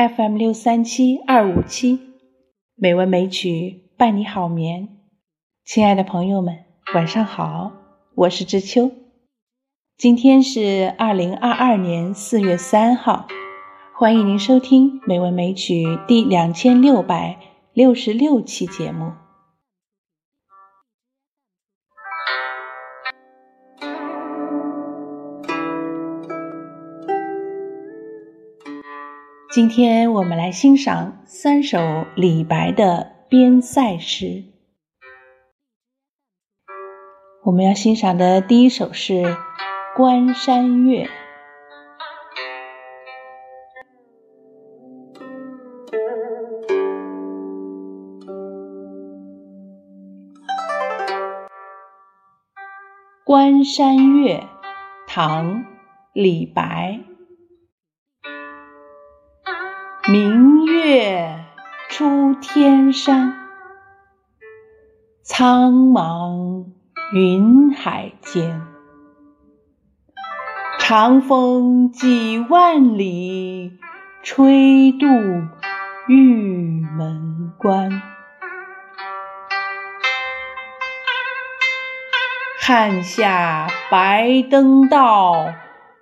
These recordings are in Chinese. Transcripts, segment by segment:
FM 六三七二五七，美文美曲伴你好眠。亲爱的朋友们，晚上好，我是知秋。今天是二零二二年四月三号，欢迎您收听《美文美曲》第两千六百六十六期节目。今天我们来欣赏三首李白的边塞诗。我们要欣赏的第一首是《关山月》。《关山月》唐·李白。天山，苍茫云海间。长风几万里，吹度玉门关。汉下白登道，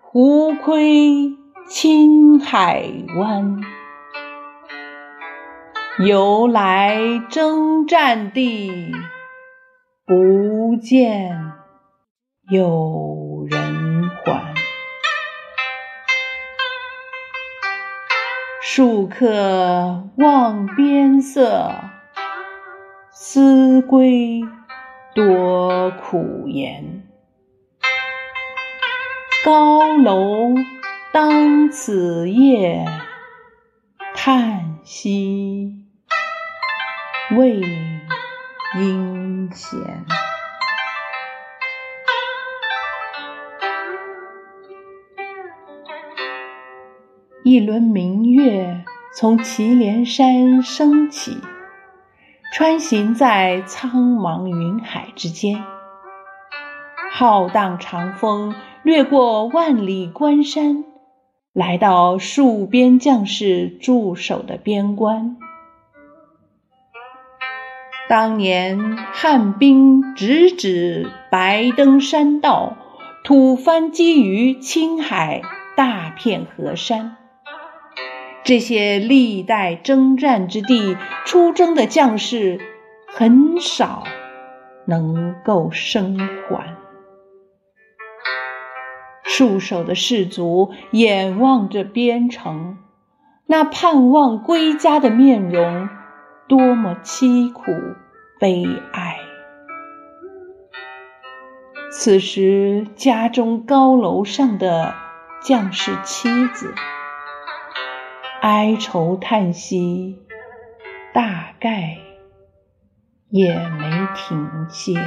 胡窥青海湾。由来征战地，不见有人还。戍客望边色，思归多苦颜。高楼当此夜，叹息。未应闲。一轮明月从祁连山升起，穿行在苍茫云海之间。浩荡长风掠过万里关山，来到戍边将士驻守的边关。当年汉兵直指白登山道，吐蕃积于青海大片河山。这些历代征战之地出征的将士，很少能够生还。戍守的士卒眼望着边城，那盼望归家的面容。多么凄苦悲哀！此时家中高楼上的将士妻子，哀愁叹息，大概也没停歇。《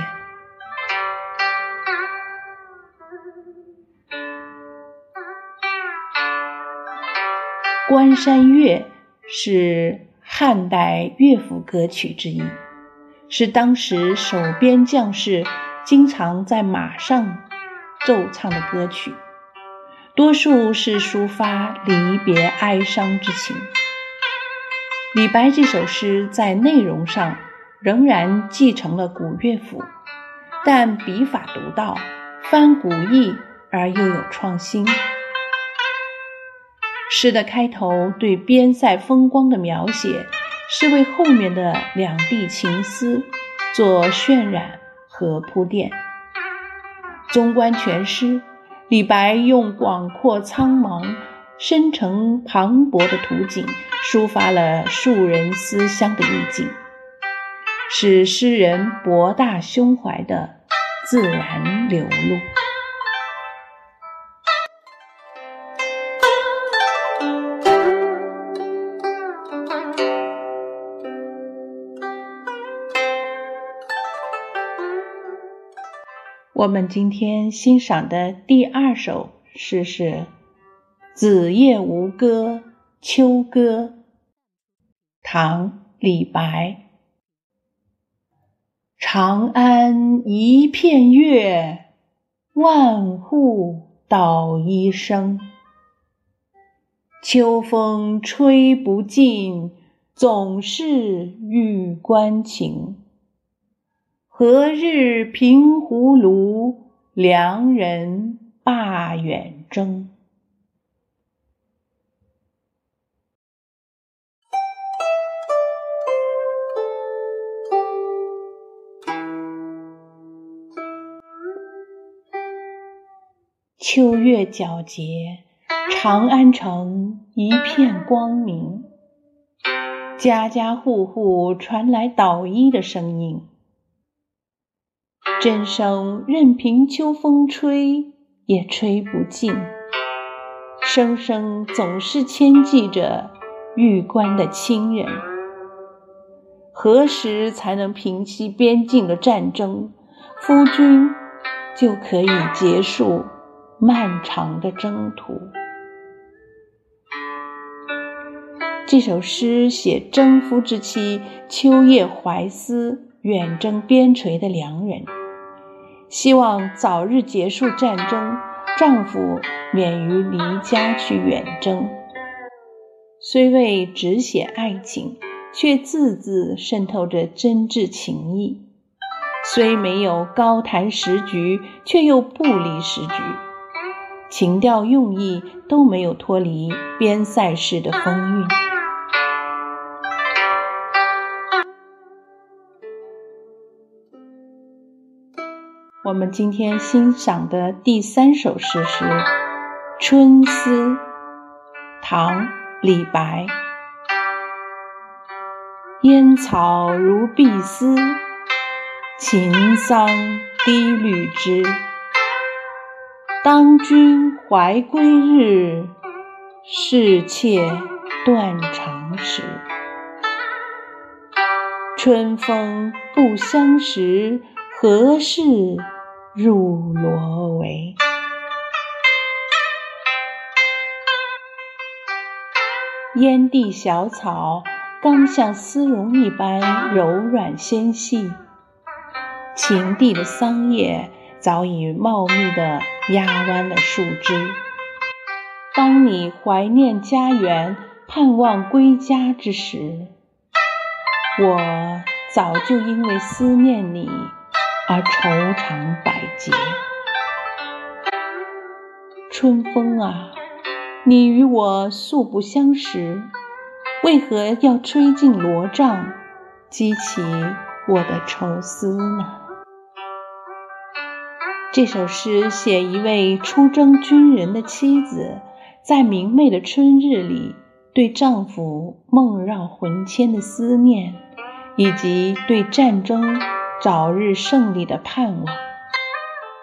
关山月》是。汉代乐府歌曲之一，是当时守边将士经常在马上奏唱的歌曲，多数是抒发离别哀伤之情。李白这首诗在内容上仍然继承了古乐府，但笔法独到，翻古意而又有创新。诗的开头对边塞风光的描写，是为后面的两地情思做渲染和铺垫。纵观全诗，李白用广阔苍茫、深沉磅礴的图景，抒发了庶人思乡的意境，使诗人博大胸怀的自然流露。我们今天欣赏的第二首诗是《子夜吴歌·秋歌》，唐·李白。长安一片月，万户捣衣声。秋风吹不尽，总是玉关情。何日平胡庐，良人罢远征？秋月皎洁，长安城一片光明。家家户户传来捣衣的声音，真声任凭秋风吹也吹不尽，声声总是牵记着玉关的亲人。何时才能平息边境的战争，夫君就可以结束？漫长的征途。这首诗写征夫之妻秋夜怀思远征边陲的良人，希望早日结束战争，丈夫免于离家去远征。虽未只写爱情，却字字渗透着真挚情意；虽没有高谈时局，却又不离时局。情调用意都没有脱离边塞式的风韵。我们今天欣赏的第三首诗是《春思》，唐·李白。烟草如碧丝，秦桑低绿枝。当君怀归日，是妾断肠时。春风不相识，何事入罗帷？烟蒂小草，刚像丝绒一般柔软纤细；秦地的桑叶。早已茂密地压弯了树枝。当你怀念家园、盼望归家之时，我早就因为思念你而愁肠百结。春风啊，你与我素不相识，为何要吹进罗帐，激起我的愁思呢？这首诗写一位出征军人的妻子，在明媚的春日里，对丈夫梦绕魂牵的思念，以及对战争早日胜利的盼望，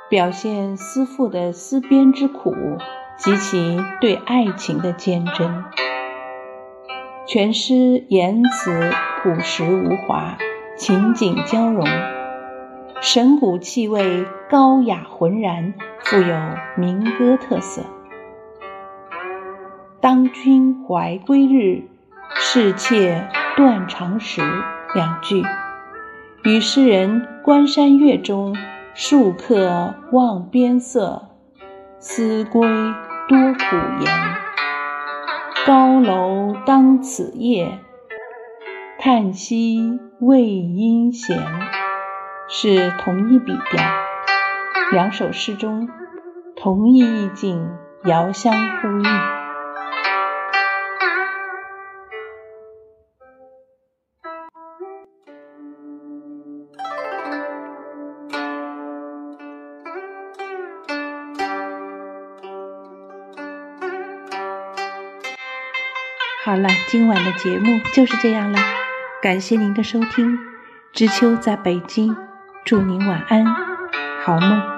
表现思妇的思边之苦及其对爱情的坚贞。全诗言辞朴实无华，情景交融。神鼓气味高雅浑然，富有民歌特色。当君怀归日，是妾断肠时两句，与诗人《关山月》中“戍客望边色，思归多苦颜。高楼当此夜，叹息未阴闲。”是同一笔调，两首诗中同一意境，遥相呼应。好了，今晚的节目就是这样了，感谢您的收听，知秋在北京。祝您晚安，好梦。